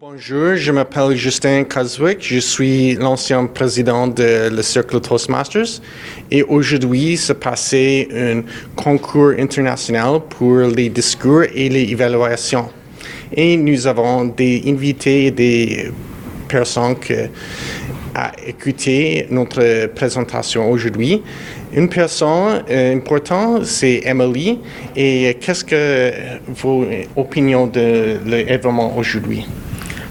Bonjour, je m'appelle Justin Caswick, je suis l'ancien président de le Cercle Toastmasters et aujourd'hui se passait un concours international pour les discours et les évaluations. Et nous avons des invités et des personnes qui à écouter notre présentation aujourd'hui. Une personne euh, importante, c'est Emily. Et qu'est-ce que vos opinions de l'événement aujourd'hui?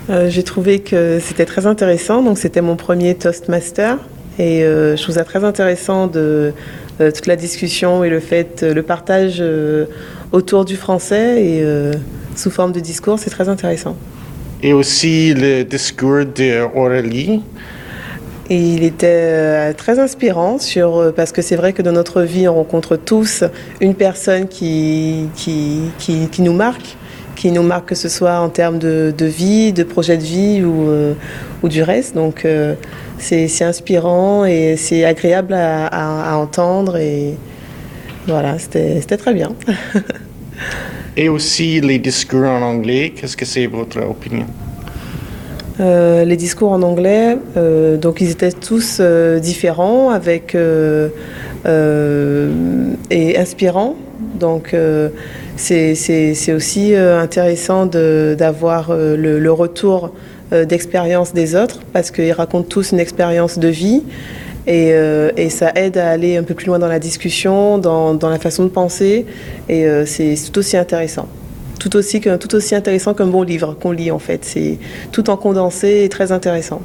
Euh, j'ai trouvé que c'était très intéressant. Donc, c'était mon premier Toastmaster. Et euh, je trouve ça très intéressant de euh, toute la discussion et le fait, le partage autour du français et sous forme de discours, c'est très intéressant. Et aussi le discours de Aurélie. Et il était très inspirant sur, parce que c'est vrai que dans notre vie, on rencontre tous une personne qui, qui, qui, qui nous marque qui nous marque, que ce soit en termes de, vie, de projet de vie ou, euh, ou du reste. Donc euh, c'est inspirant et c'est agréable à, entendre et voilà, c'était très bien. et aussi les discours en anglais, qu'est-ce que c'est votre opinion? Euh, les discours en anglais, donc ils étaient tous différents avec et inspirants. Donc c'est aussi euh, intéressant d'avoir euh, le, retour euh, d'expérience des autres parce qu'ils racontent tous une expérience de vie. Et, ça aide à aller un peu plus loin dans la discussion, dans, la façon de penser, et c'est tout aussi intéressant. Tout aussi, tout aussi intéressant qu'un bon livre qu'on lit en fait. C'est tout en condensé et très intéressant.